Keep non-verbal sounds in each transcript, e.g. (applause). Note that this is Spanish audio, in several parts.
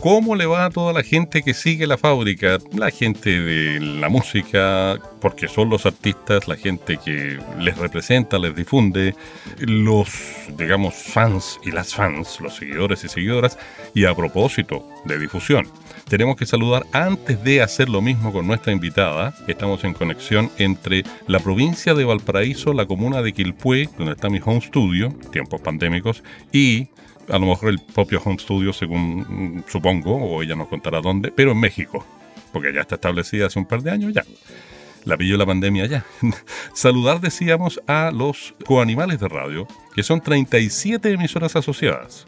¿Cómo le va a toda la gente que sigue la fábrica? La gente de la música, porque son los artistas, la gente que les representa, les difunde, los, digamos, fans y las fans, los seguidores y seguidoras. Y a propósito de difusión, tenemos que saludar antes de hacer lo mismo con nuestra invitada. Estamos en conexión entre la provincia de Valparaíso, la comuna de Quilpué, donde está mi home studio, tiempos pandémicos, y a lo mejor el propio home studio, según mm, supongo, o ella nos contará dónde, pero en México, porque ya está establecida hace un par de años ya. La pilló la pandemia ya. (laughs) Saludar, decíamos, a los coanimales de radio, que son 37 emisoras asociadas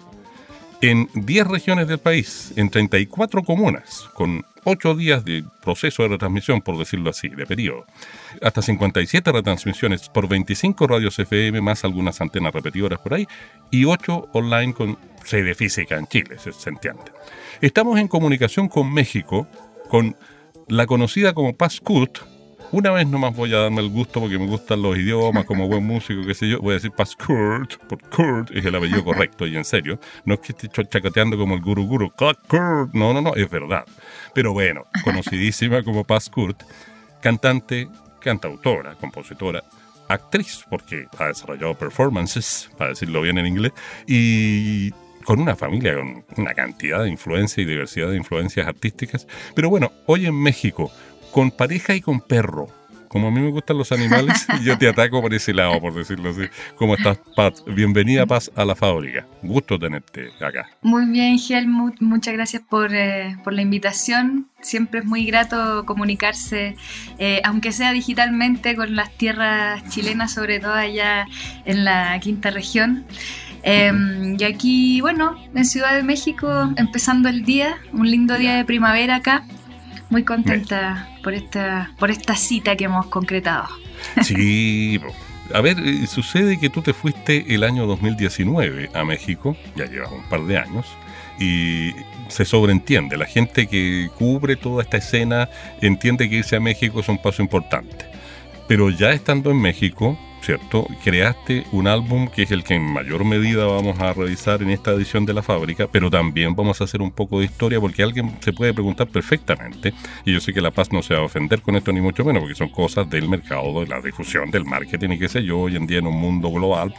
en 10 regiones del país, en 34 comunas, con 8 días de proceso de retransmisión, por decirlo así, de periodo. Hasta 57 retransmisiones por 25 radios FM, más algunas antenas repetidoras por ahí, y 8 online con sede física en Chile, se entiende. Estamos en comunicación con México, con la conocida como Paz una vez nomás voy a darme el gusto porque me gustan los idiomas, como buen músico, qué sé yo. Voy a decir Paz Kurt, porque Kurt es el apellido correcto y en serio. No es que esté chacateando como el guru guru. Kurt. No, no, no, es verdad. Pero bueno, conocidísima como Paz Kurt, cantante, cantautora, compositora, actriz, porque ha desarrollado performances, para decirlo bien en inglés, y con una familia con una cantidad de influencia y diversidad de influencias artísticas. Pero bueno, hoy en México, con pareja y con perro. Como a mí me gustan los animales, (laughs) yo te ataco por ese lado, por decirlo así. ¿Cómo estás, Paz? Bienvenida, Paz, a la fábrica. Gusto tenerte acá. Muy bien, Helmut. Muchas gracias por, eh, por la invitación. Siempre es muy grato comunicarse, eh, aunque sea digitalmente, con las tierras chilenas, sobre todo allá en la quinta región. Em, y aquí, bueno, en Ciudad de México, empezando el día, un lindo día de primavera acá. Muy contenta por esta, por esta cita que hemos concretado. (laughs) Sí, a ver, eh, sucede que tú te fuiste el año 2019 a México, ya llevas un par de años, y se sobreentiende, la gente que cubre toda esta escena entiende que irse a México es un paso importante. Pero ya estando en México, ¿cierto? Creaste un álbum que es el que en mayor medida vamos a revisar en esta edición de la fábrica, pero también vamos a hacer un poco de historia porque alguien se puede preguntar perfectamente, y yo sé que La Paz no se va a ofender con esto ni mucho menos, porque son cosas del mercado, de la difusión, del marketing y qué sé yo, hoy en día en un mundo global.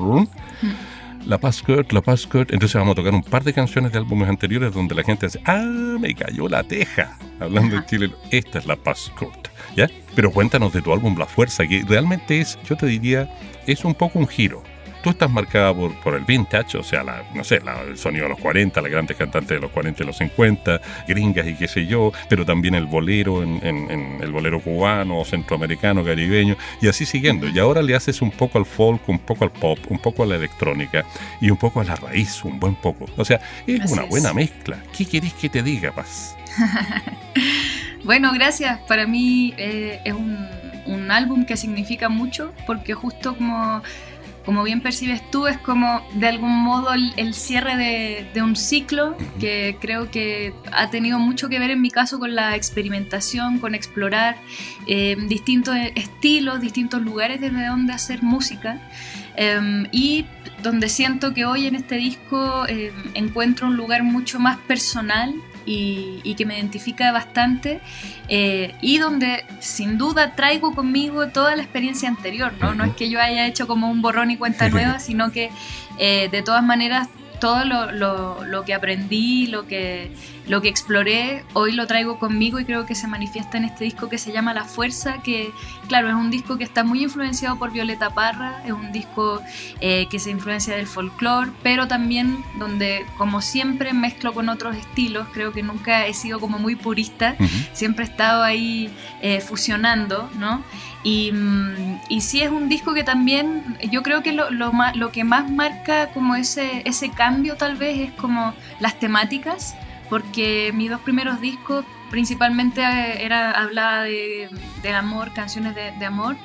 La Paz Kurt, La Paz Kurt. Entonces vamos a tocar un par de canciones de álbumes anteriores donde la gente dice, ah, me cayó la teja. Hablando de Chile, esta es La Paz Kurt. ¿Ya? Pero cuéntanos de tu álbum La Fuerza, que realmente es, yo te diría, es un poco un giro tú estás marcada por, por el vintage, o sea, la, no sé, el sonido de los 40, las grandes cantantes de los 40 y los 50, gringas y qué sé yo, pero también el bolero, en, el bolero cubano, centroamericano, caribeño, y así siguiendo. Y ahora le haces un poco al folk, un poco al pop, un poco a la electrónica y un poco a la raíz, un buen poco. O sea, es una buena mezcla. ¿Qué querés que te diga, Paz? (laughs) bueno, gracias. Para mí eh, es un, un álbum que significa mucho porque justo como como bien percibes tú, es como de algún modo el, cierre de, un ciclo que creo que ha tenido mucho que ver en mi caso con la experimentación, con explorar eh, distintos estilos, distintos lugares desde donde hacer música. Em, y donde siento que hoy en este disco em, encuentro un lugar mucho más personal y, que me identifica bastante eh, y donde sin duda traigo conmigo toda la experiencia anterior, ¿no? No es que yo haya hecho como un borrón y cuenta (laughs) nueva, sino que eh, de todas maneras todo lo, lo, lo, que aprendí, lo que, lo que exploré, hoy lo traigo conmigo y creo que se manifiesta en este disco que se llama La Fuerza, que claro, es un disco que está muy influenciado por Violeta Parra, es un disco eh, que se influencia del folclore, pero también donde como siempre mezclo con otros estilos, creo que nunca he sido como muy purista, siempre he estado ahí eh, fusionando, ¿no? Y, mm, y, sí es un disco que también, yo creo que lo, lo, lo, que más marca como ese, ese cambio tal vez es como las temáticas, porque mis dos primeros discos principalmente eh, era hablaba de, del amor, canciones de, amor,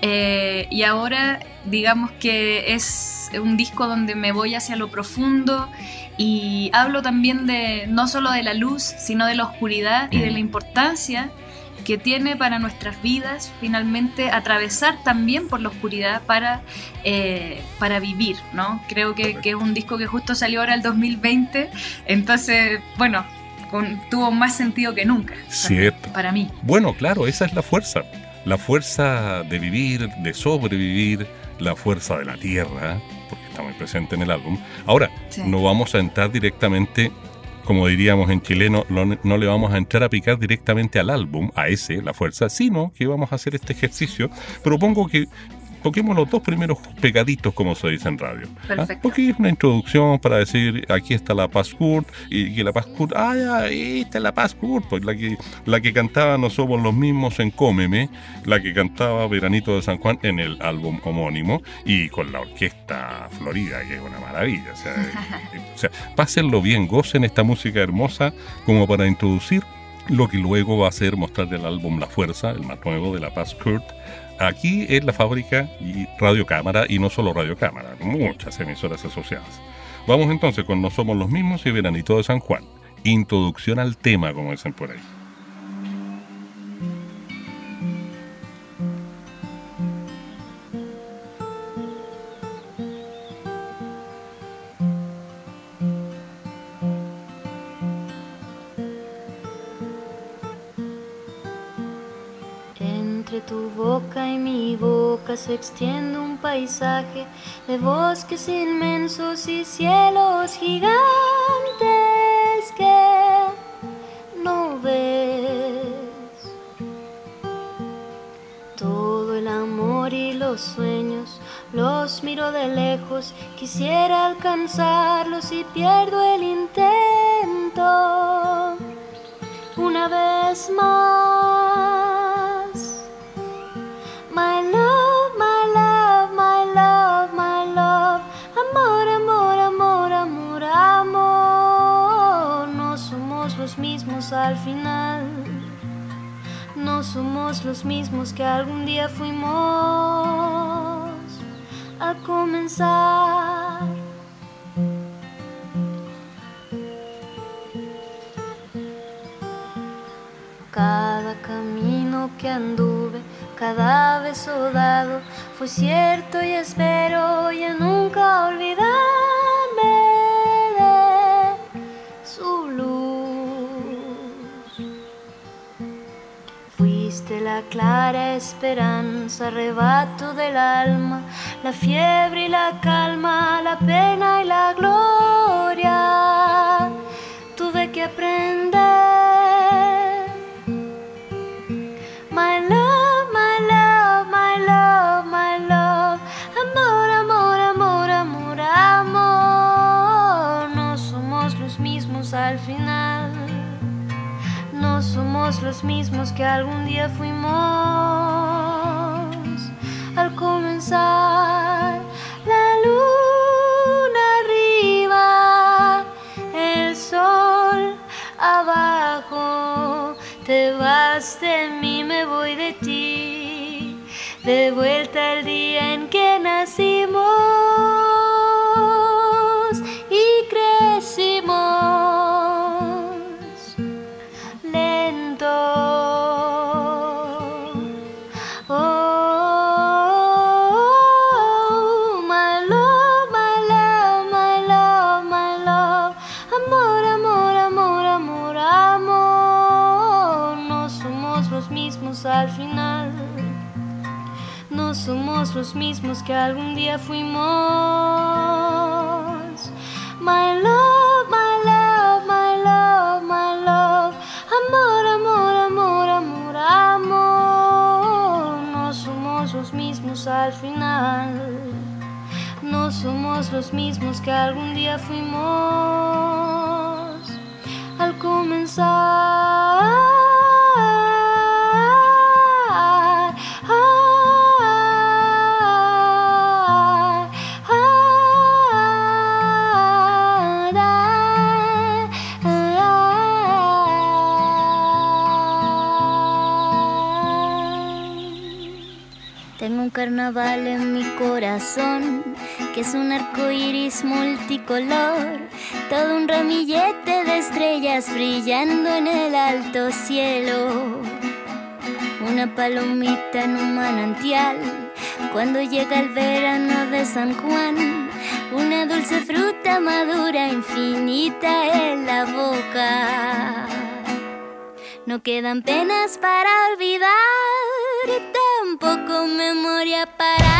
eh, y ahora digamos que es un disco donde me voy hacia lo profundo y hablo también de no solo de la luz, sino de la oscuridad y de la importancia que tiene para nuestras vidas finalmente atravesar también por la oscuridad para, eh, para vivir, ¿no? Creo que, que, es un disco que justo salió ahora el 2020, entonces, bueno, con, tuvo más sentido que nunca. Cierto. Para, mí. Bueno, claro, esa es la fuerza, la fuerza de vivir, de sobrevivir, la fuerza de la tierra, porque está muy presente en el álbum. Ahora, no vamos a entrar directamente como diríamos en chileno, no le vamos a entrar a picar directamente al álbum, a ese, la fuerza, sino que vamos a hacer este ejercicio. Propongo que toquemos los dos primeros pegaditos, como se dice en radio. ¿ah? Porque es una introducción para decir, aquí está la Paz Kurt, y que la Paz Kurt, ah, ya, esta es la Paz Kurt, pues la que, la que cantaba No Somos los Mismos en Cómeme, la que cantaba Veranito de San Juan en el álbum homónimo, y con la orquesta Florida, que es una maravilla. O sea, (laughs) o sea pásenlo bien, gocen esta música hermosa como para introducir lo que luego va a ser mostrar el álbum La Fuerza, el más nuevo de La Paz Kurt, aquí en la fábrica y Radio Cámara, y no solo Radio Cámara, muchas emisoras asociadas. Vamos entonces con No Somos los Mismos y Veranito de San Juan. Introducción al tema, como dicen por ahí. Se extiende un paisaje de bosques inmensos y cielos gigantes que no ves. Todo el amor y los sueños los miro de lejos, quisiera alcanzarlos y pierdo el intento. Una vez más, al final. No somos los mismos que algún día fuimos a comenzar. Cada camino que anduve, cada beso dado, fue cierto y espero ya nunca olvidarme la clara esperanza, arrebato del alma, la fiebre y la calma, la pena y la gloria. Los mismos que algún día fuimos. Al comenzar la luna arriba, el sol abajo, te vas de mí, me voy de ti, de vuelta al día en que nacimos. Los mismos que algún día fuimos. My love, my love, my love, my love. Amor, amor, amor, amor, amor. No somos los mismos al final. No somos los mismos que algún día fuimos. Al comenzar. Carnaval en mi corazón, que es un arco iris multicolor, todo un ramillete de estrellas brillando en el alto cielo. Una palomita en un manantial, cuando llega el verano de San Juan, una dulce fruta madura infinita en la boca. No quedan penas para olvidar, memoria para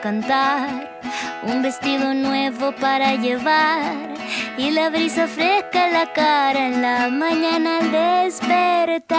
cantar, un vestido nuevo para llevar y la brisa fresca en la cara en la mañana al despertar.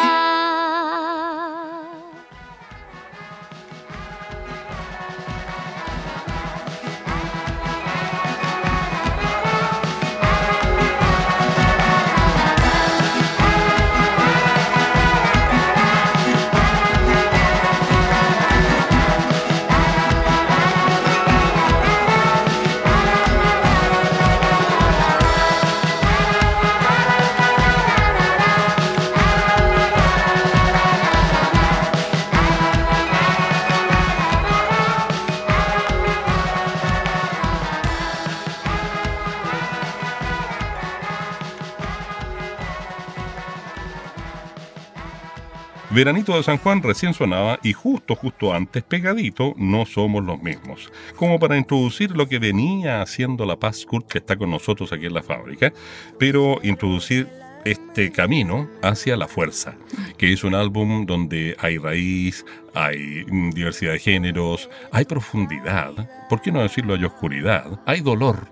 Veranito de San Juan recién sonaba y justo, justo antes, pegadito, no somos los mismos. Como para introducir lo que venía haciendo La Paz Kurt, que está con nosotros aquí en la fábrica, pero introducir este camino hacia la fuerza, que es un álbum donde hay raíz, hay diversidad de géneros, hay profundidad, ¿por qué no decirlo hay oscuridad? Hay dolor,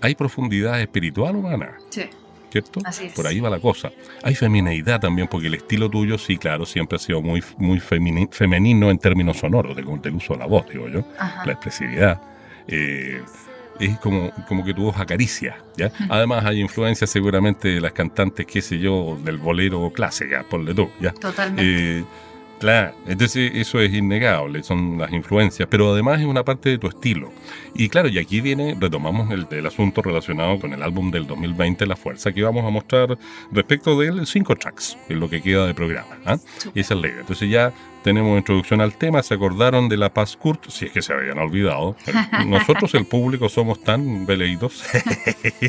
hay profundidad espiritual humana. Sí. ¿Cierto? Por ahí va la cosa. Hay femineidad también, porque el estilo tuyo, sí, claro, siempre ha sido muy, muy femenino en términos sonoros, de, del uso de la voz, digo yo, la expresividad. Eh, es como, como que tu voz acaricia, ¿ya? Además hay influencias seguramente de las cantantes, qué sé yo, del bolero clásica, ponle tú, ¿ya? Totalmente. Eh, Claro, entonces eso es innegable, son las influencias, pero además es una parte de tu estilo. Y claro, y aquí viene, retomamos el, el asunto relacionado con el álbum del 2020, La Fuerza, que vamos a mostrar respecto de cinco tracks, en lo que queda de programa. Y esa es la idea. Entonces ya tenemos introducción al tema, se acordaron de La Paz Kurt, si es que se habían olvidado. (laughs) Nosotros, el público, somos tan veleidos.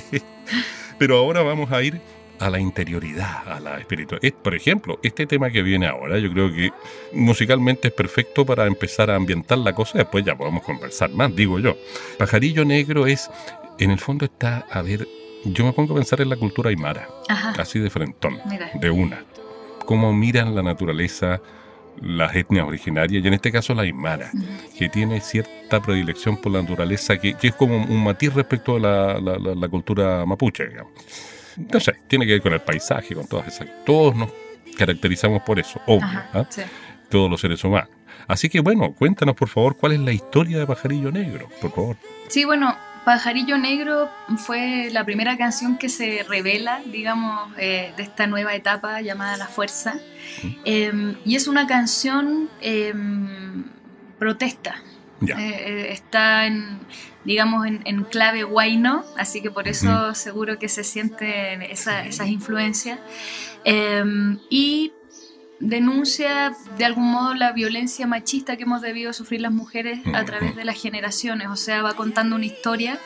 (laughs) pero ahora vamos a ir a la interioridad, a la espiritualidad. Por ejemplo, este tema que viene ahora, yo creo que musicalmente es perfecto para empezar a ambientar la cosa, después ya podemos conversar más, digo yo. Pajarillo Negro es, en el fondo está, a ver, yo me pongo a pensar en la cultura aymara, así de frentón, de una. Cómo miran la naturaleza, las etnias originarias, y en este caso la aymara, que tiene cierta predilección por la naturaleza, que, es como un matiz respecto a la, la cultura mapuche, digamos no sé, tiene que ver con el paisaje, con todas esas. Todos nos caracterizamos por eso, obvio. ¿ah? Todos los seres humanos. Así que bueno, cuéntanos por favor cuál es la historia de Pajarillo Negro, por favor. Sí, bueno, Pajarillo Negro fue la primera canción que se revela, digamos, eh, de esta nueva etapa llamada La Fuerza. Em, y es una canción em, protesta. Eh, eh, está en, digamos, en, clave guayno, así que por eso seguro que se sienten esas influencias. Em, y denuncia de algún modo la violencia machista que hemos debido sufrir las mujeres a través de las generaciones, o sea, va contando una historia.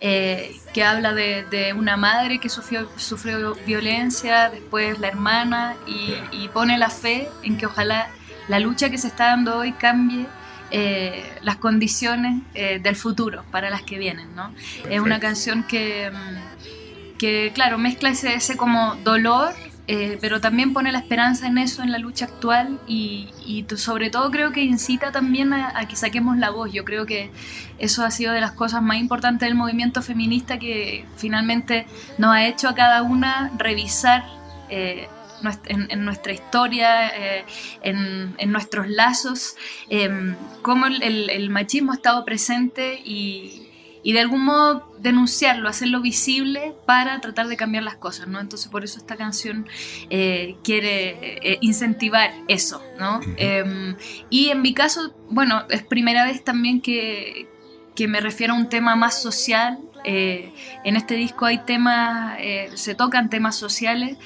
Eh, que habla de, una madre que sufrió, sufrió violencia, después la hermana, y, y, pone la fe en que ojalá la lucha que se está dando hoy cambie eh, las condiciones eh, del futuro para las que vienen. ¿no? Es una canción que, mm, que claro, mezcla ese, ese como dolor, eh, pero también pone la esperanza en eso, en la lucha actual y, y sobre todo creo que incita también a, que saquemos la voz. Yo creo que eso ha sido de las cosas más importantes del movimiento feminista que finalmente nos ha hecho a cada una revisar en, nuestra historia, eh, en, nuestros lazos, em, cómo el, machismo ha estado presente y, de algún modo denunciarlo, hacerlo visible para tratar de cambiar las cosas, ¿no? Entonces por eso esta canción eh, quiere eh, incentivar eso, ¿no? Em, y en mi caso, bueno, es primera vez también que, que me refiero a un tema más social. en este disco hay temas, se tocan temas sociales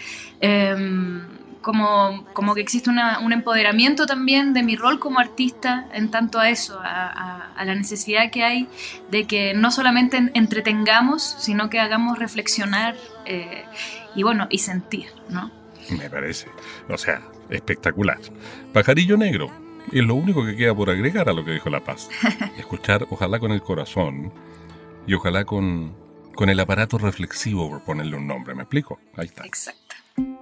Em, como, como, que existe un empoderamiento también de mi rol como artista en tanto a eso, a, la necesidad que hay de que no solamente entretengamos, sino que hagamos reflexionar eh, y bueno, y sentir, ¿no? Me parece, o sea, espectacular. Pajarillo Negro, es lo único que queda por agregar a lo que dijo La Paz. (laughs) Escuchar, ojalá con el corazón y ojalá con, con el aparato reflexivo, por ponerle un nombre, ¿me explico? Ahí está. Exacto. Mi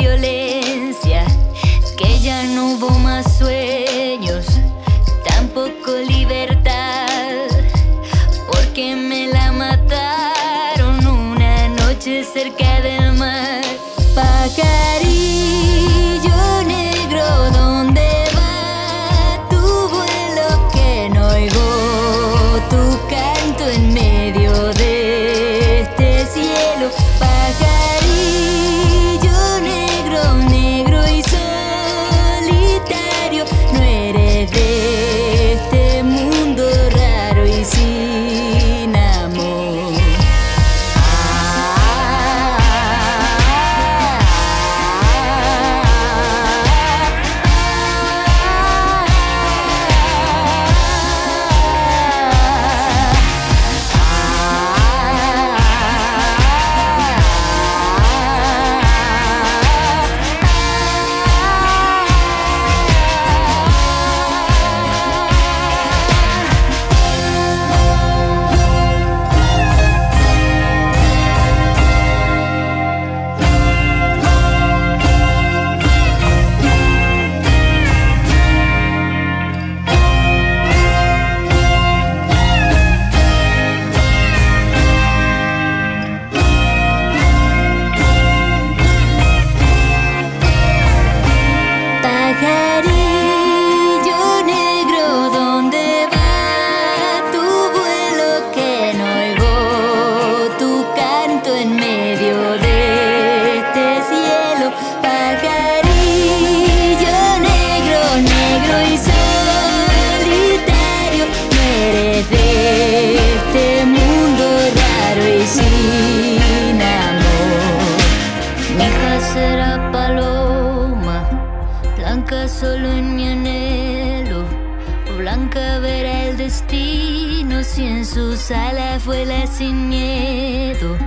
si en sus alas vuela sin miedo.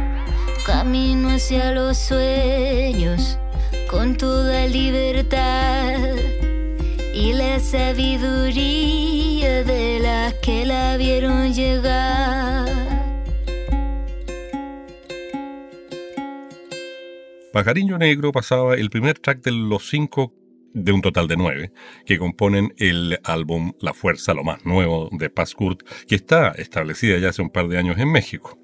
Camino hacia los sueños con toda libertad y la sabiduría de las que la vieron llegar. Pajarillo Negro pasaba el primer track de los cinco de un total de nueve, que componen el álbum La Fuerza, lo más nuevo de Paz Kurt, que está establecida ya hace un par de años en México,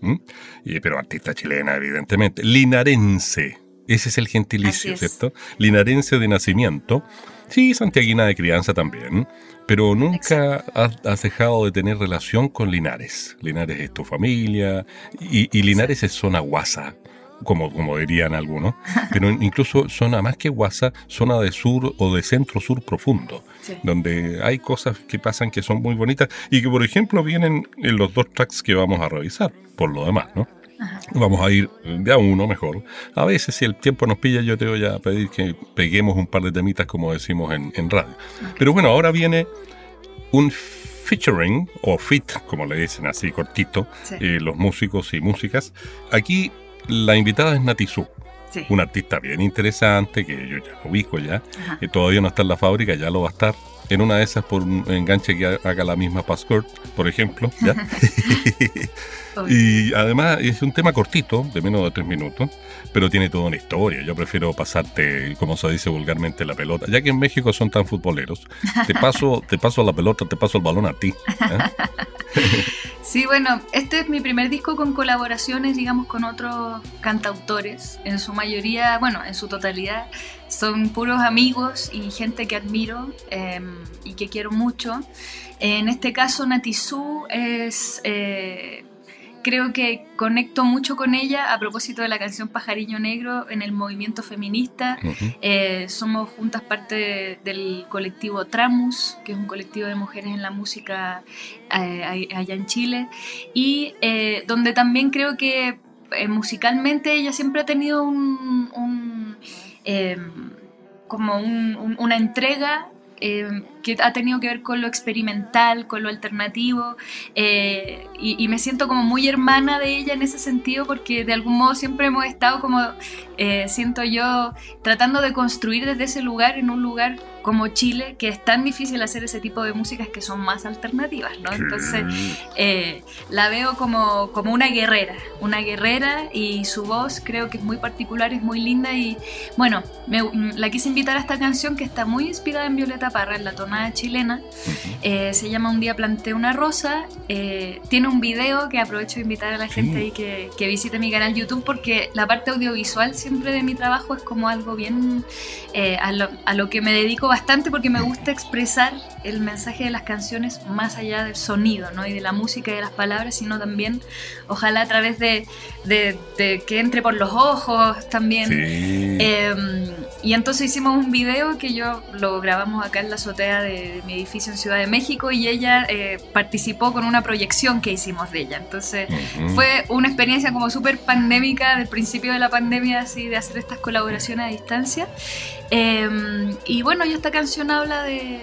y, pero artista chilena, evidentemente. Linarense, ese es el gentilicio, ¿cierto? Linarense de nacimiento, sí, santiaguina de crianza también, pero nunca has, dejado de tener relación con Linares. Linares es tu familia, y, Linares es zona guasa como, como dirían algunos, pero incluso zona más que Guasa, zona de sur o de centro sur profundo, donde hay cosas que pasan que son muy bonitas y que, por ejemplo, vienen en los dos tracks que vamos a revisar, por lo demás, ¿no? Vamos a ir de a uno mejor. A veces, si el tiempo nos pilla, yo te voy a pedir que peguemos un par de temitas, como decimos en, radio. Pero bueno, ahora viene un featuring, o fit, como le dicen así cortito, eh, los músicos y músicas. Aquí la invitada es Natizú. Un artista bien interesante que yo ya lo ubico ya, que todavía no está en la fábrica, ya lo va a estar. En una de esas por un enganche que haga la misma Password, por ejemplo. (laughs) y además es un tema cortito, de menos de tres minutos, pero tiene toda una historia. Yo prefiero pasarte, como se dice vulgarmente, la pelota. Ya que en México son tan futboleros, te paso, (laughs) te paso la pelota, te paso el balón a ti. ¿eh? (laughs) Sí, bueno, este es mi primer disco con colaboraciones, digamos, con otros cantautores. En su mayoría, bueno, en su totalidad, son puros amigos y gente que admiro em, y que quiero mucho. En este caso, Natizú es eh, creo que conecto mucho con ella a propósito de la canción Pajarillo Negro en el movimiento feminista. Eh, somos juntas parte del colectivo Tramus, que es un colectivo de mujeres en la música eh, allá en Chile, y eh, donde también creo que musicalmente ella siempre ha tenido un, como una entrega eh, que ha tenido que ver con lo experimental, con lo alternativo, eh, y, me siento como muy hermana de ella en ese sentido porque de algún modo siempre hemos estado como, eh, siento yo, tratando de construir desde ese lugar en un lugar como Chile, que es tan difícil hacer ese tipo de músicas que son más alternativas, ¿no? Entonces la veo como, como una guerrera, una guerrera y su voz creo que es muy particular, es muy linda y bueno, me, la quise invitar a esta canción que está muy inspirada en Violeta Parra, en la chilena. Eh, se llama Un día planté una rosa. Eh, tiene un video que aprovecho de invitar a la gente ahí que, que, visite mi canal YouTube porque la parte audiovisual siempre de mi trabajo es como algo bien eh, a, lo, a, lo, que me dedico bastante porque me gusta expresar el mensaje de las canciones más allá del sonido ¿no? y de la música y de las palabras, sino también ojalá a través de, de, que entre por los ojos también. Em, y entonces hicimos un video que yo lo grabamos acá en la azotea de, mi edificio en Ciudad de México y ella eh, participó con una proyección que hicimos de ella. Entonces fue una experiencia como súper pandémica del principio de la pandemia, así de hacer estas colaboraciones a distancia. Em, y bueno, y esta canción habla de,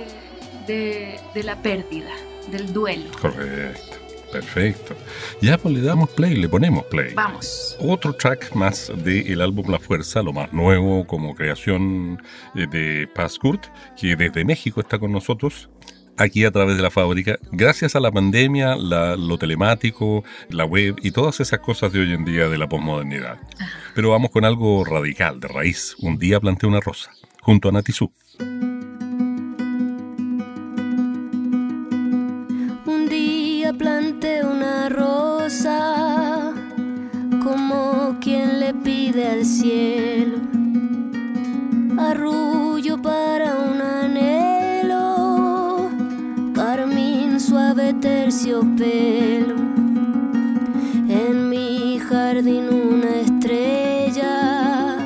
de, la pérdida, del duelo. Correcto. Perfecto. Ya pues le damos play, le ponemos play. Vamos. Otro track más del álbum La Fuerza, lo más nuevo como creación eh, de Paz Kurt, que desde México está con nosotros aquí a través de la fábrica, gracias a la pandemia, lo telemático, la web y todas esas cosas de hoy en día de la posmodernidad. Pero vamos con algo radical, de raíz. Un día planté una rosa, junto a Natizú. Como quien le pide al cielo, arrullo para un anhelo, carmín suave terciopelo, en mi jardín una estrella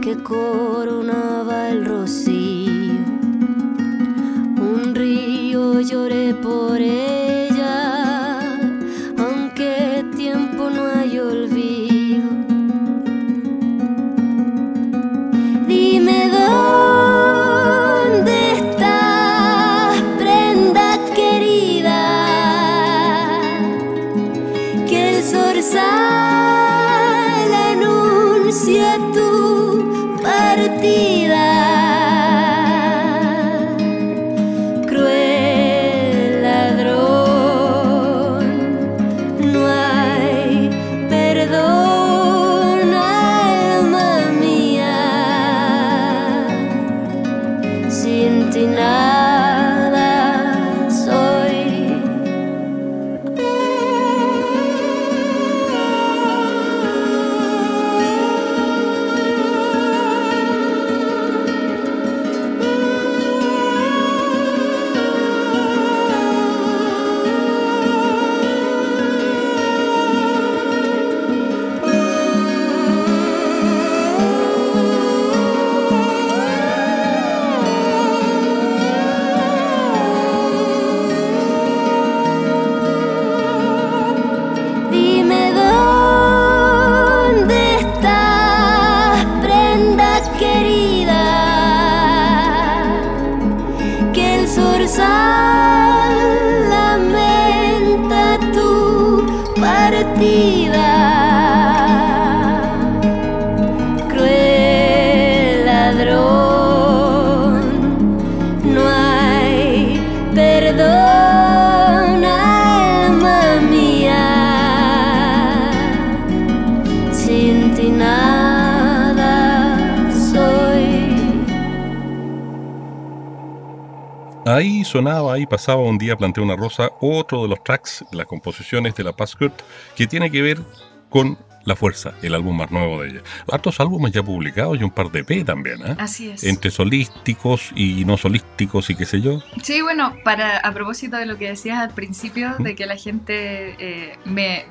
que coronaba el rocío. Un río lloré por ella, Ahí sonaba, ahí pasaba un día planteé una rosa, otro de los tracks, las composiciones de la Paz Kurt, que tiene que ver con La Fuerza, el álbum más nuevo de ella. Hartos álbumes ya publicados y un par de P también, ¿eh? Así es. Entre solísticos y no solísticos y qué sé yo. Sí, bueno, para a propósito de lo que decías al principio, ¿Mm? de que la gente eh, me eh,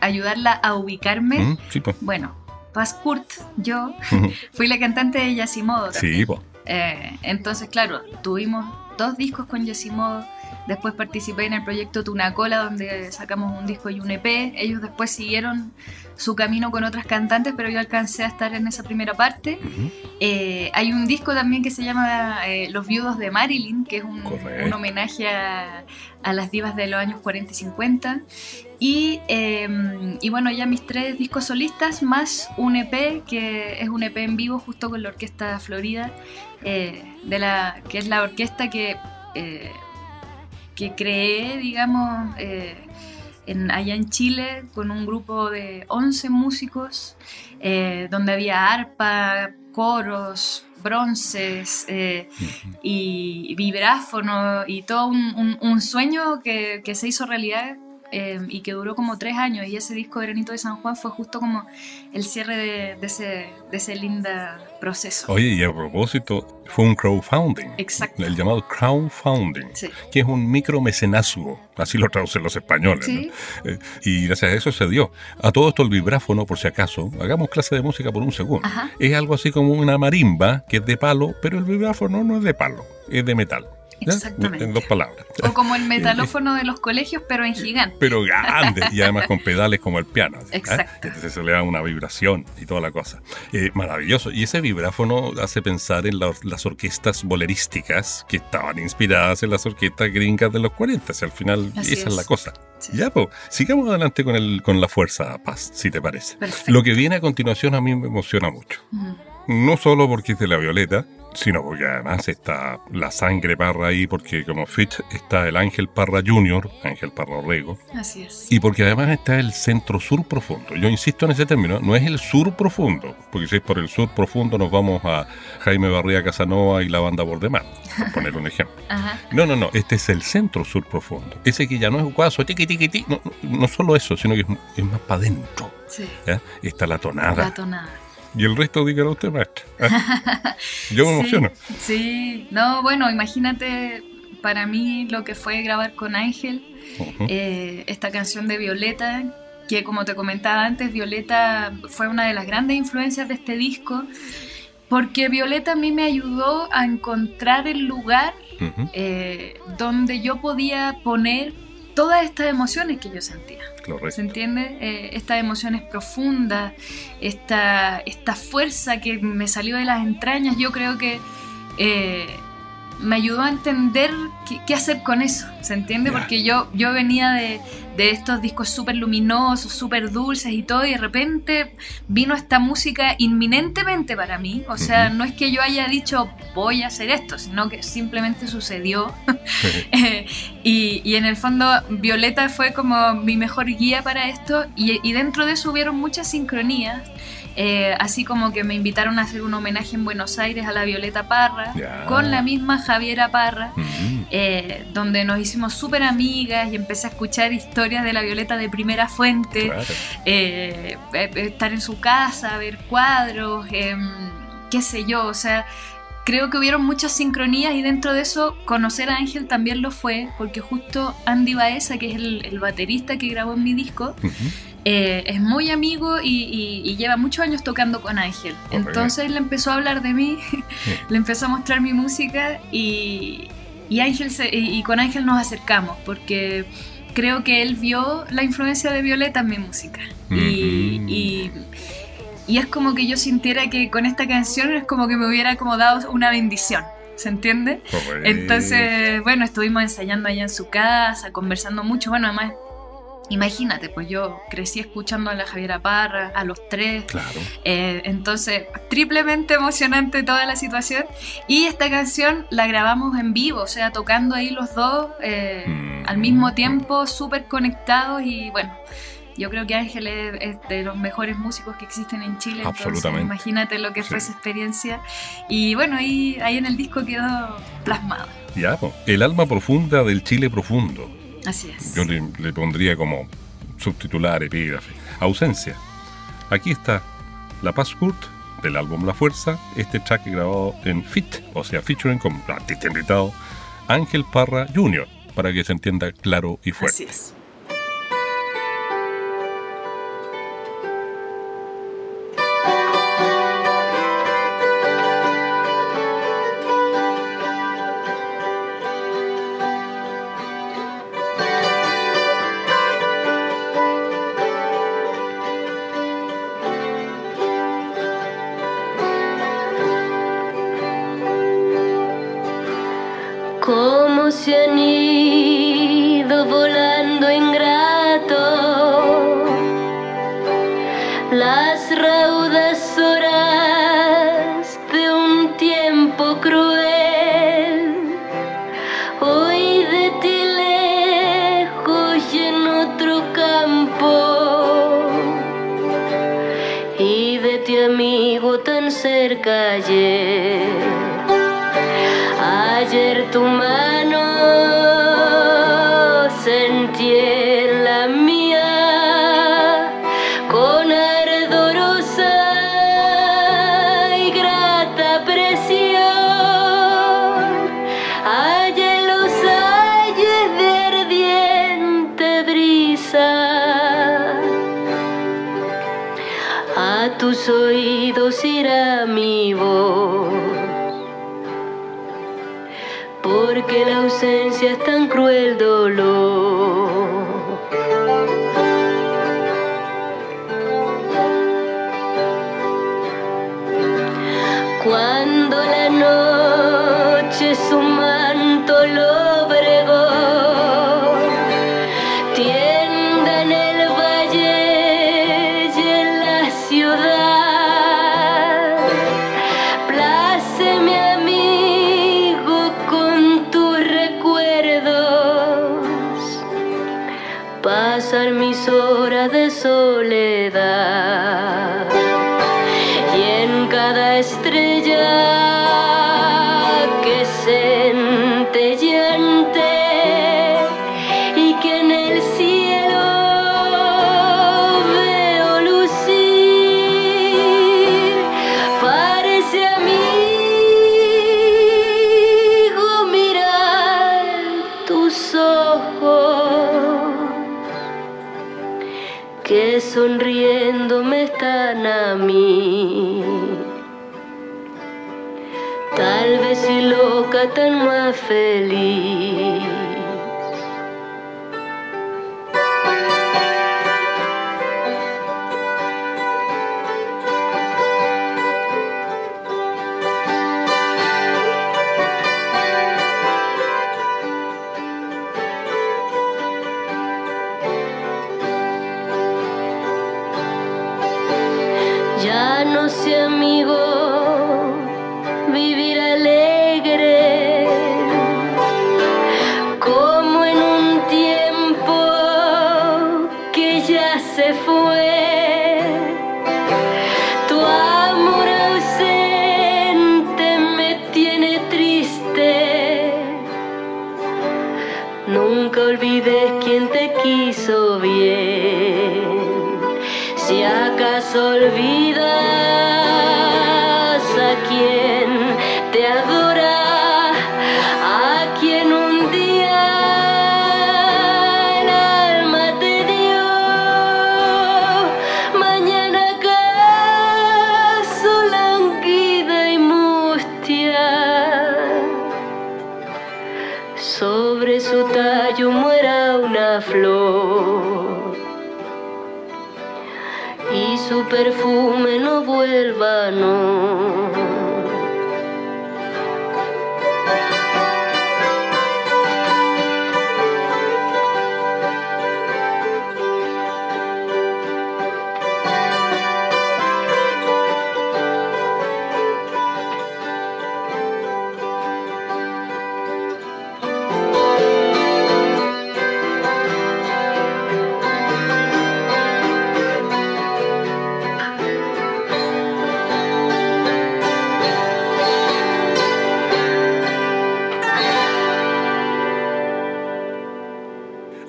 ayudarla a ubicarme. ¿Mm? Sí, pues. Bueno, Paz Kurt, yo (laughs) fui la cantante de Yasimodo. también. Sí, pues. Eh, entonces, claro, tuvimos dos discos con Yasimodo. Después participé en el proyecto Tunacola, donde sacamos un disco y un EP. Ellos después siguieron su camino con otras cantantes, pero yo alcancé a estar en esa primera parte. Eh, hay un disco también que se llama eh, Los Viudos de Marilyn, que es un, homenaje a, a las divas de los años 40 y 50. Y, eh, y bueno, ya mis tres discos solistas, más un EP, que es un EP en vivo justo con la Orquesta Florida, eh, de la, que es la orquesta que, eh, que creé, digamos, eh, en, allá en Chile con un grupo de 11 músicos, donde había arpa, coros, bronces eh, y vibráfono y todo un, un- un sueño que, que se hizo realidad eh, y que duró como tres años. Y ese disco Veranito de San Juan fue justo como el cierre de, de ese, de ese linda proceso. Oye, y a propósito, fue un crowdfunding. Exacto. El llamado crowdfunding. Sí. que es un micromecenazgo, así lo traducen los españoles. Sí. ¿no? Eh, y gracias a eso se dio. A todo esto el vibráfono, por si acaso, hagamos clase de música por un segundo. Ajá. Es algo así como una marimba que es de palo, pero el vibráfono no es de palo, es de metal. ¿ya? Exactamente. En dos palabras. O como el (laughs) metalófono de los colegios, pero en gigante. Pero grande, y además con pedales como el piano. ¿sí? ¿Ah? Exacto. Entonces se le da una vibración y toda la cosa. Eh, maravilloso. Y ese vibráfono hace pensar en la- las orquestas bolerísticas que estaban inspiradas en las orquestas gringas de los 40. Si al final Así esa es. es. la cosa. Sí. Ya, pues, sigamos adelante con, el, con la fuerza, Paz, si te parece. Perfecto. Lo que viene a continuación a mí me emociona mucho. No solo porque es de la Violeta, sino porque además está la sangre Parra ahí, porque como fit está el Ángel Parra Jr., Ángel Parra Orrego, Así es. y porque además está el centro sur profundo. Yo insisto en ese término, no es el sur profundo, porque si es por el sur profundo nos vamos a Jaime Barría Casanova y la banda Bordemar, por poner un ejemplo. (laughs) Ajá. No, no, no, este es el centro sur profundo. Ese que ya no es guaso, tiqui, tiqui, tiqui. No, no, no solo eso, sino que es, es más para adentro. Sí. Está la tonada. La tonada. Y el resto, dígalo usted, maestro. ¿ah? Yo me (laughs) emociono. Sí, no, bueno, imagínate para mí lo que fue grabar con Ángel eh, esta canción de Violeta, que como te comentaba antes, Violeta fue una de las grandes influencias de este disco, porque Violeta a mí me ayudó a encontrar el lugar eh, donde yo podía poner todas estas emociones que yo sentía. Correcto. ¿Se entiende? Eh, estas emociones profundas, esta, esta fuerza que me salió de las entrañas, yo creo que eh, me ayudó a entender qué, qué hacer con eso, ¿se entiende? Porque yo, yo venía de, de estos discos súper luminosos, súper dulces y todo, y de repente vino esta música inminentemente para mí. O sea, no es que yo haya dicho voy a hacer esto, sino que simplemente sucedió. (laughs) (laughs) Eh, y, y en el fondo Violeta fue como mi mejor guía para esto y, y dentro de eso hubieron muchas sincronías. Eh, así como que me invitaron a hacer un homenaje en Buenos Aires a la Violeta Parra, con la misma Javiera Parra, Ujú. eh, donde nos hicimos súper amigas y empecé a escuchar historias de la Violeta de primera fuente, Claro. eh, estar en su casa, ver cuadros, em, qué sé yo, o sea, creo que hubieron muchas sincronías y dentro de eso conocer a Ángel también lo fue, porque justo Andy Baeza, que es el, el baterista que grabó en mi disco. Eh, es muy amigo y, y- y lleva muchos años tocando con Ángel. Correcto. Entonces le empezó a hablar de mí, (laughs) le empezó a mostrar mi música y, y Ángel se- y, con Ángel nos acercamos porque creo que él vio la influencia de Violeta en mi música. Y, Ujú. y- y es como que yo sintiera que con esta canción es como que me hubiera como dado una bendición. ¿Se entiende? Correcto. Entonces, bueno, estuvimos ensayando allá en su casa, conversando mucho. Bueno, además, imagínate, pues yo crecí escuchando a la Javiera Parra, a los tres. Claro. Eh, entonces, triplemente emocionante toda la situación. Y esta canción la grabamos en vivo, o sea, tocando ahí los dos eh, Mm. al mismo tiempo, súper conectados y bueno. Yo creo que Ángel es, de los mejores músicos que existen en Chile. Absolutamente. imagínate lo que fue esa experiencia. Y bueno, ahí, ahí en el disco quedó plasmado. Ya, el alma profunda del Chile profundo. Así es. Yo le, pondría como subtitular, epígrafe. Ausencia. Aquí está La Paz Kurt del álbum La Fuerza, este track grabado en Fit, o sea, featuring con artista invitado Ángel Parra Jr., para que se entienda claro y fuerte. Así es. mis horas de soledad. tan más feliz. olvidas a quien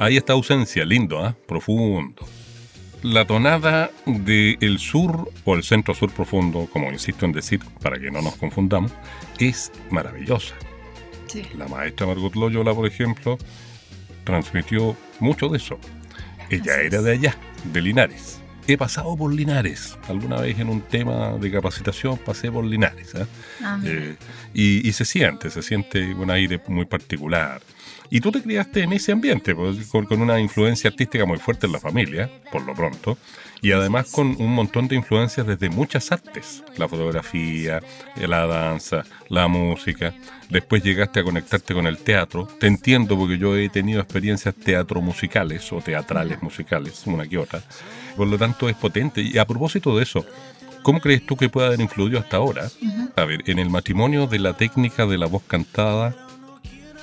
Hay esta ausencia, lindo, ¿ah? profundo. La tonada del sur o el centro sur profundo, como insisto en decir, para que no nos confundamos, es maravillosa. Sí. La maestra Margot Loyola, por ejemplo, transmitió mucho de eso. Ella era de allá, de Linares. He pasado por Linares. Alguna vez en un tema de capacitación pasé por Linares. ¿ah? Ah, mira. Eh, y, y se siente, se siente un aire muy particular. Y tú te criaste en ese ambiente, pues, con, con una influencia artística muy fuerte en la familia, por lo pronto, y además con un montón de influencias desde muchas artes, la fotografía, la danza, la música. Después llegaste a conectarte con el teatro. Te entiendo porque yo he tenido experiencias teatro musicales o teatrales musicales, una que otra. Por lo tanto es potente. Y a propósito de eso, ¿Cómo crees tú que puede haber influido hasta ahora? A ver, en el matrimonio de la técnica de la voz cantada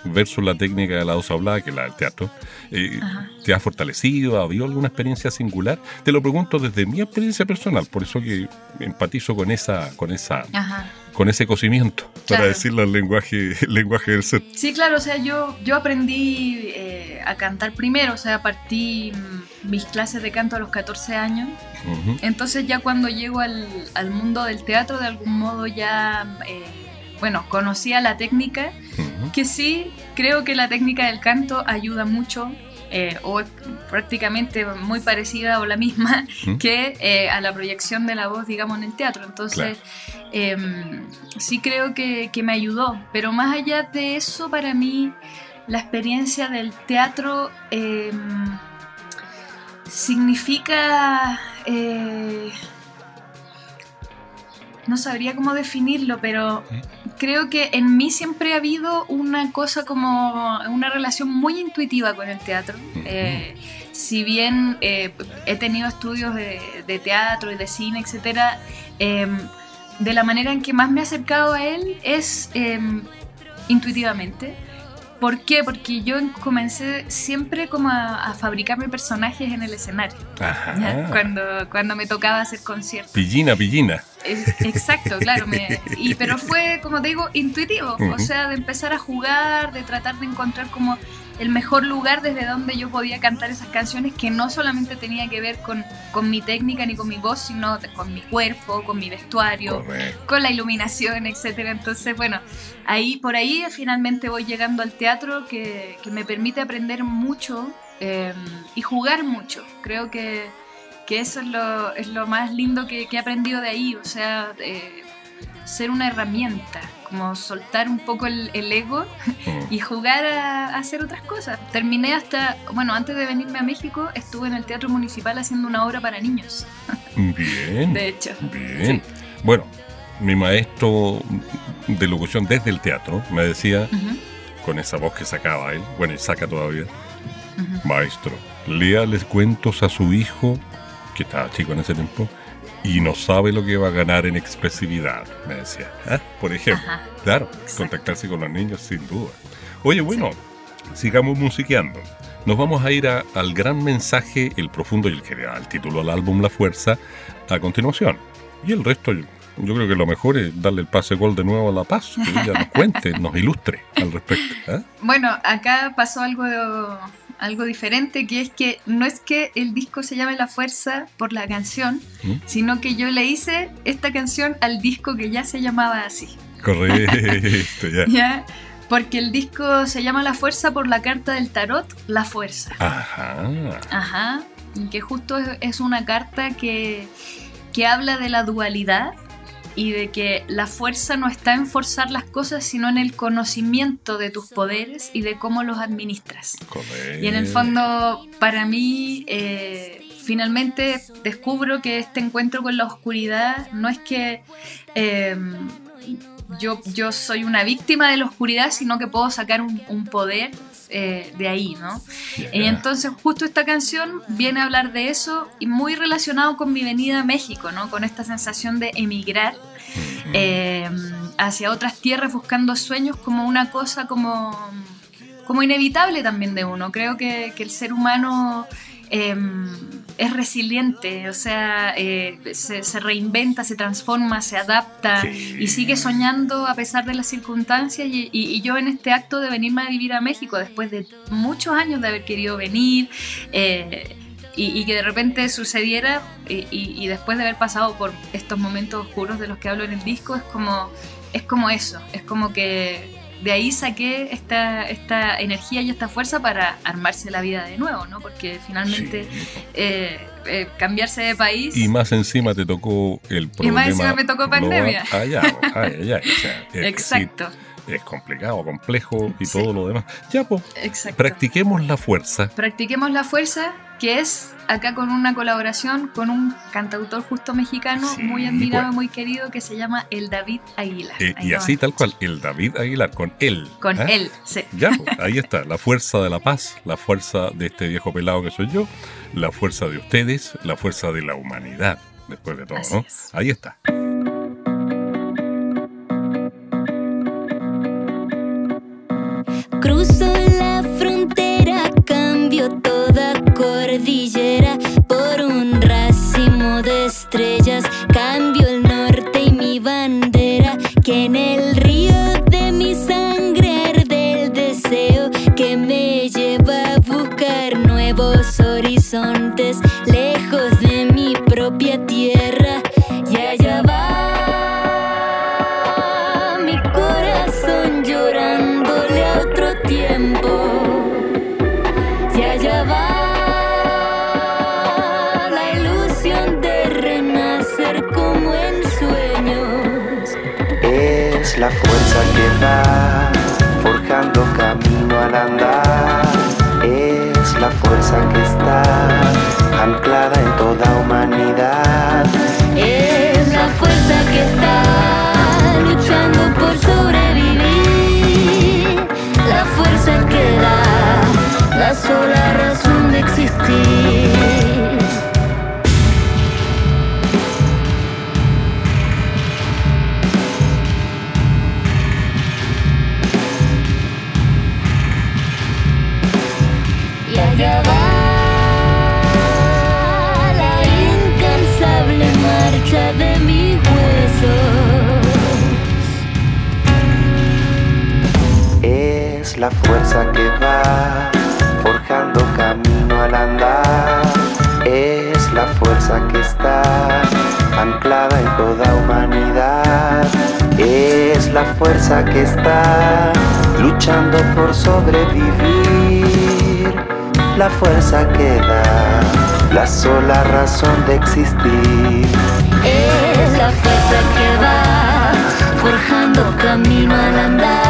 versus la técnica de la voz hablada, que es la del teatro, eh. ¿te ha fortalecido? ¿Ha habido alguna experiencia singular? Te lo pregunto desde mi experiencia personal, por eso que empatizo con esa, con esa, Ajá. con ese cocimiento, para Claro. decirlo en lenguaje, lenguaje del ser. Sí, claro, o sea, yo, yo aprendí eh, a cantar primero, o sea, partí mm, mis clases de canto a los 14 años. Ujú. Entonces ya cuando llego al, al mundo del teatro, de algún modo ya, eh, bueno, conocía la técnica, que sí, creo que la técnica del canto ayuda mucho. eh, o es prácticamente muy parecida o la misma que eh, a la proyección de la voz, digamos, en el teatro. Entonces, em, sí creo que, que me ayudó. Pero más allá de eso, para mí, la experiencia del teatro em, significa... no sabría cómo definirlo, pero creo que en mí siempre ha habido una cosa como una relación muy intuitiva con el teatro. Eh, si bien eh, he tenido estudios de, de teatro y de cine, etcétera, eh, de la manera en que más me he acercado a él es eh, intuitivamente. ¿Por qué? Porque yo comencé siempre como a, a fabricarme personajes en el escenario. Ajá. cuando, cuando me tocaba hacer conciertos. Pillina, pillina. Exacto, claro. me- y, pero fue, como te digo, intuitivo. O sea, de empezar a jugar, de tratar de encontrar como el mejor lugar desde donde yo podía cantar esas canciones que no solamente tenía que ver con, con mi técnica ni con mi voz, sino con mi cuerpo, con mi vestuario, Correcto. con la iluminación, etcétera. Entonces, bueno, ahí por ahí finalmente voy llegando al teatro que, que me permite aprender mucho eh, y jugar mucho. Creo que, que eso es lo, es lo más lindo que, que he aprendido de ahí, o sea, eh, ser una herramienta, como soltar un poco el, el ego Mm. (laughs) y jugar a, a hacer otras cosas. Terminé hasta, bueno, antes de venirme a México, estuve en el Teatro Municipal haciendo una obra para niños, (laughs) Bien. de hecho. Bien. Bueno, mi maestro de locución desde el teatro me decía, con esa voz que sacaba él, bueno, y saca todavía, maestro, léales cuentos a su hijo, que estaba chico en ese tiempo, y no sabe lo que va a ganar en expresividad, me decía. ¿Ah? Por ejemplo, Ajá. claro, Exacto. contactarse con los niños sin duda. Oye, bueno, sigamos musiqueando. Nos vamos a ir a- al gran mensaje, el profundo y el da el título al álbum La Fuerza, a continuación. Y el resto, yo, yo creo que lo mejor es darle el pase gol de nuevo a La Paz, que ella nos cuente, nos ilustre al respecto. ¿ah? Bueno, acá pasó algo, algo diferente, que es que no es que el disco se llame La Fuerza por la canción, ¿Mm? sino que yo le hice esta canción al disco que ya se llamaba así. Correcto, ya. (laughs) ¿ya? Porque el disco se llama La Fuerza por la carta del tarot, La Fuerza. Ajá. Ajá. Que justo es, es una carta que, que habla de la dualidad y de que la fuerza no está en forzar las cosas, sino en el conocimiento de tus poderes y de cómo los administras. Y en el fondo, para mí, eh, finalmente descubro que este encuentro con la oscuridad no es que eh, yo, yo soy una víctima de la oscuridad, sino que puedo sacar un, un poder eh, de ahí, ¿no? Ya. Y entonces justo esta canción viene a hablar de eso y muy relacionado con mi venida a México, ¿no? Con esta sensación de emigrar eh, hacia otras tierras buscando sueños como una cosa como, como inevitable también de uno. Creo que, que el ser humano eh, es resiliente, o sea, eh, se, reinventa, se transforma, se adapta y sigue soñando a pesar de las circunstancias. Y, yo en este acto de venirme a vivir a México, después de muchos años de haber querido venir, eh, y, que de repente sucediera, y, después de haber pasado por estos momentos oscuros de los que hablo en el disco, es como, es como eso, es como que de ahí saqué esta, esta energía y esta fuerza para armarse la vida de nuevo, ¿no? Porque finalmente eh, eh, cambiarse de país... Y más encima te tocó el problema... Y más encima me tocó pandemia. Allá, allá, (laughs) Exacto. Es complicado, complejo y todo lo demás. Ya, pues, practiquemos la fuerza. Practiquemos la fuerza que es acá con una colaboración con un cantautor justo mexicano muy admirado y muy querido que se llama El David Aguilar. Eh, y así tal cual, El David Aguilar, con él. Con ¿ah? él, sí. Ya, pues, ahí está, la fuerza de la paz, la fuerza de este viejo pelado que soy yo, la fuerza de ustedes, la fuerza de la humanidad, después de todo, ¿no? Ahí está. Cruzo la la razón de existir. de mis huesos. Es la fuerza que va fuerza que está anclada en toda humanidad. Es la fuerza que está luchando por sobrevivir. La fuerza que da la sola razón de existir. Es la fuerza que va forjando camino al andar.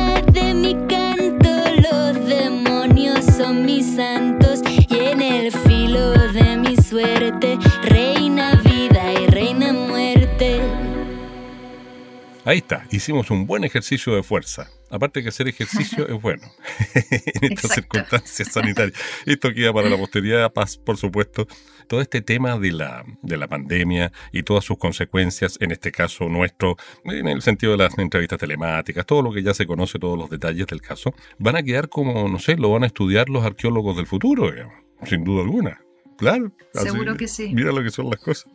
Ahí está, hicimos un buen ejercicio de fuerza. Aparte que hacer ejercicio es bueno (laughs) en estas circunstancias sanitarias. Esto queda para la posteridad, paz, por supuesto. Todo este tema de la, de la pandemia y todas sus consecuencias, en este caso nuestro, en el sentido de las entrevistas telemáticas, todo lo que ya se conoce, todos los detalles del caso, van a quedar como, no sé, lo van a estudiar los arqueólogos del futuro, sin duda alguna. Claro. Seguro que sí. Mira lo que son las cosas.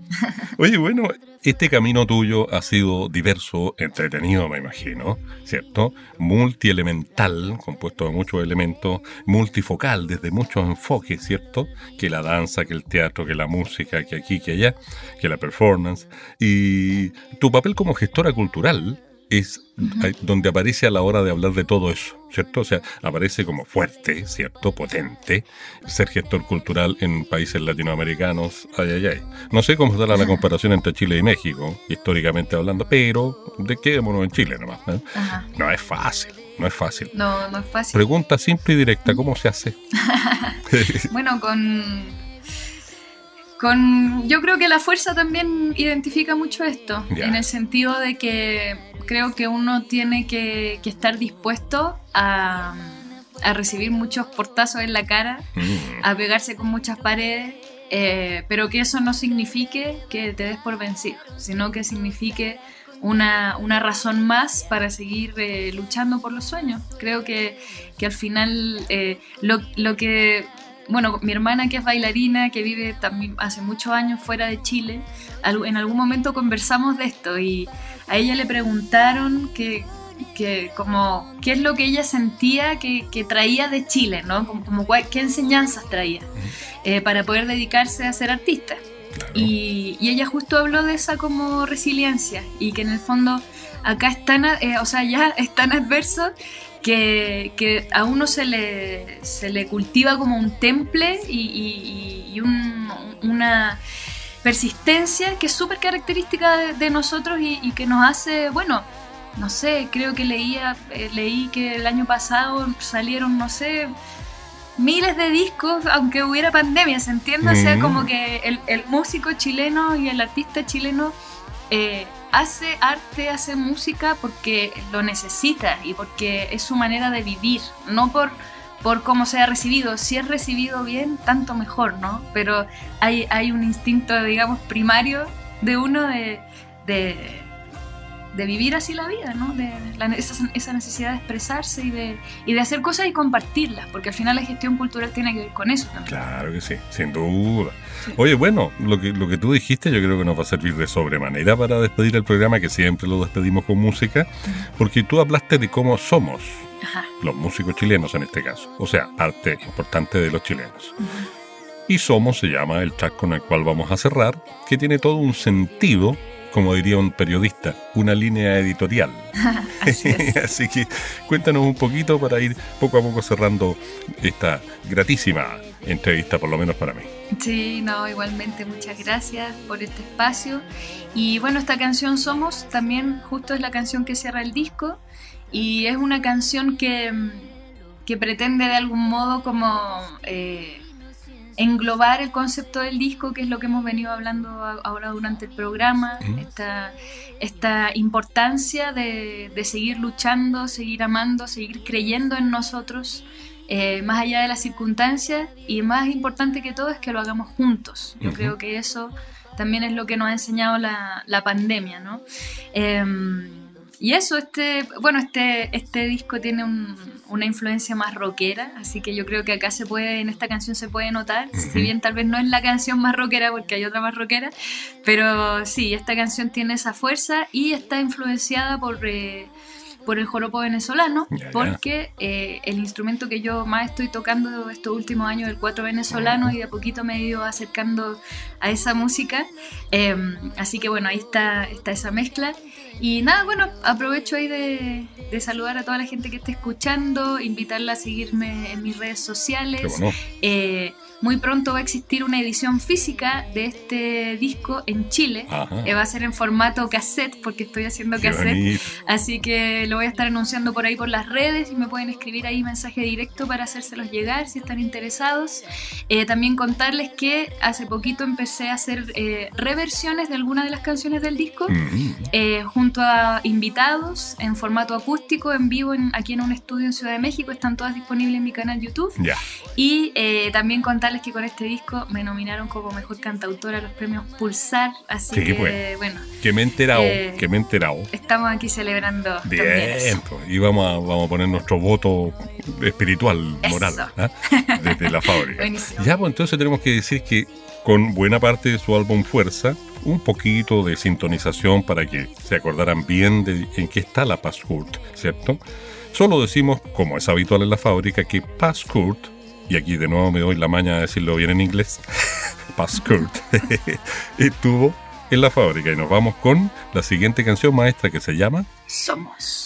Oye, bueno, este camino tuyo ha sido diverso, entretenido, me imagino, ¿cierto? Multielemental, compuesto de muchos elementos, multifocal, desde muchos enfoques, ¿cierto? Que la danza, que el teatro, que la música, que aquí, que allá, que la performance. Y tu papel como gestora cultural es donde aparece a la hora de hablar de todo eso, ¿cierto? O sea, aparece como fuerte, ¿cierto? Potente, ser gestor cultural en países latinoamericanos, ay, ay, ay. No sé cómo dará la comparación entre Chile y México, históricamente hablando, pero de quedémonos en Chile nomás. ¿eh? No es fácil no es fácil. No, no es fácil. Pregunta simple y directa, ¿cómo se hace? (laughs) bueno, con con yo creo que la fuerza también identifica mucho esto, en el sentido de que creo que uno tiene que, que estar dispuesto a, a recibir muchos portazos en la cara, Mm, a pegarse con muchas paredes, eh, pero que eso no signifique que te des por vencido, sino que signifique una, una razón más para seguir eh, luchando por los sueños. Creo que, que al final eh, lo, lo que, bueno, mi hermana que es bailarina, que vive también hace muchos años fuera de Chile, en algún momento conversamos de esto y a ella le preguntaron que, que como qué es lo que ella sentía que, que traía de Chile, ¿no? Como, qué enseñanzas traía eh, para poder dedicarse a ser artista. claro. Y, y ella justo habló de esa como resiliencia y que en el fondo acá es tan, a- eh, o sea, ya es tan adverso que, que a uno se le, se le cultiva como un temple y, y- y un- una persistencia que es súper característica de, de nosotros y, y que nos hace, bueno, no sé, creo que leía, eh, leí que el año pasado salieron, no sé, miles de discos, aunque hubiera pandemia, ¿se entiende? O sea, Mm. como que el, el músico chileno y el artista chileno eh, hace arte, hace música porque lo necesita y porque es su manera de vivir, no por, por cómo sea recibido. Si es recibido bien, tanto mejor, ¿no? Pero hay, hay un instinto, digamos, primario de uno de, de, de vivir así la vida, ¿no? De la- esa, esa necesidad de expresarse y de, y de hacer cosas y compartirlas, porque al final la gestión cultural tiene que ver con eso también. Claro que sí, sin duda. Oye, bueno, lo que, lo que tú dijiste yo creo que nos va a servir de sobremanera para despedir el programa, que siempre lo despedimos con música, porque tú hablaste de cómo somos Ajá. los músicos chilenos en este caso, o sea, parte importante de los chilenos. Y Somos se llama el track con el cual vamos a cerrar, que tiene todo un sentido, como diría un periodista, una línea editorial. (laughs) Así es. (laughs) Así que cuéntanos un poquito para ir poco a poco cerrando esta gratísima entrevista, por lo menos para mí. Sí, no, igualmente muchas gracias por este espacio. Y bueno, esta canción Somos también justo es la canción que cierra el disco y es una canción que, mm, que pretende de algún modo como eh, englobar el concepto del disco, que es lo que hemos venido hablando ahora durante el programa, esta, esta importancia de, de seguir luchando, seguir amando, seguir creyendo en nosotros, eh, más allá de las circunstancias, y más importante que todo es que lo hagamos juntos. Yo creo que eso también es lo que nos ha enseñado la, la pandemia, ¿no? Em, y eso, este, bueno, este, este disco tiene un- una influencia más rockera, así que yo creo que acá se puede, en esta canción se puede notar, si bien tal vez no es la canción más rockera porque hay otra más rockera, pero sí, esta canción tiene esa fuerza y está influenciada por, eh, por el joropo venezolano, Ya, ya. porque eh, el instrumento que yo más estoy tocando estos últimos años, el cuatro venezolano, y de a poquito me he ido acercando a esa música. Eh, así que bueno, ahí está, está esa mezcla. Y nada, bueno, aprovecho ahí de, de saludar a toda la gente que esté escuchando, invitarla a seguirme en mis redes sociales. Bueno. Eh, muy pronto va a existir una edición física de este disco en Chile. Ajá. Eh, va a ser en formato cassette porque estoy haciendo Qué cassette. bonito. Así que lo voy a estar anunciando por ahí por las redes y me pueden escribir ahí mensaje directo para hacérselos llegar si están interesados. Eh, también contarles que hace poquito empecé a hacer eh, reversiones de algunas de las canciones del disco. Mm, eh, junto a invitados en formato acústico, en vivo en- aquí en un estudio en Ciudad de México, están todas disponibles en mi canal YouTube. ya. Y eh, también contarles que con este disco me nominaron como mejor cantautora a los premios Pulsar, así Sí, que pues. bueno, Que me he enterado, Eh, que me he enterado. estamos aquí celebrando Bien, pues, y vamos a, vamos a poner nuestro voto espiritual, Eso. moral, ¿ah? desde la fábrica. (laughs) Buenísimo. Ya, pues entonces tenemos que decir que con buena parte de su álbum Fuerza, un poquito de sintonización para que se acordaran bien de en qué está la Passkurt, ¿cierto? Solo decimos, como es habitual en la fábrica, que Passkurt, y aquí de nuevo me doy la maña de decirlo bien en inglés, (laughs) Passkurt, (laughs) estuvo en la fábrica y nos vamos con la siguiente canción maestra que se llama Somos.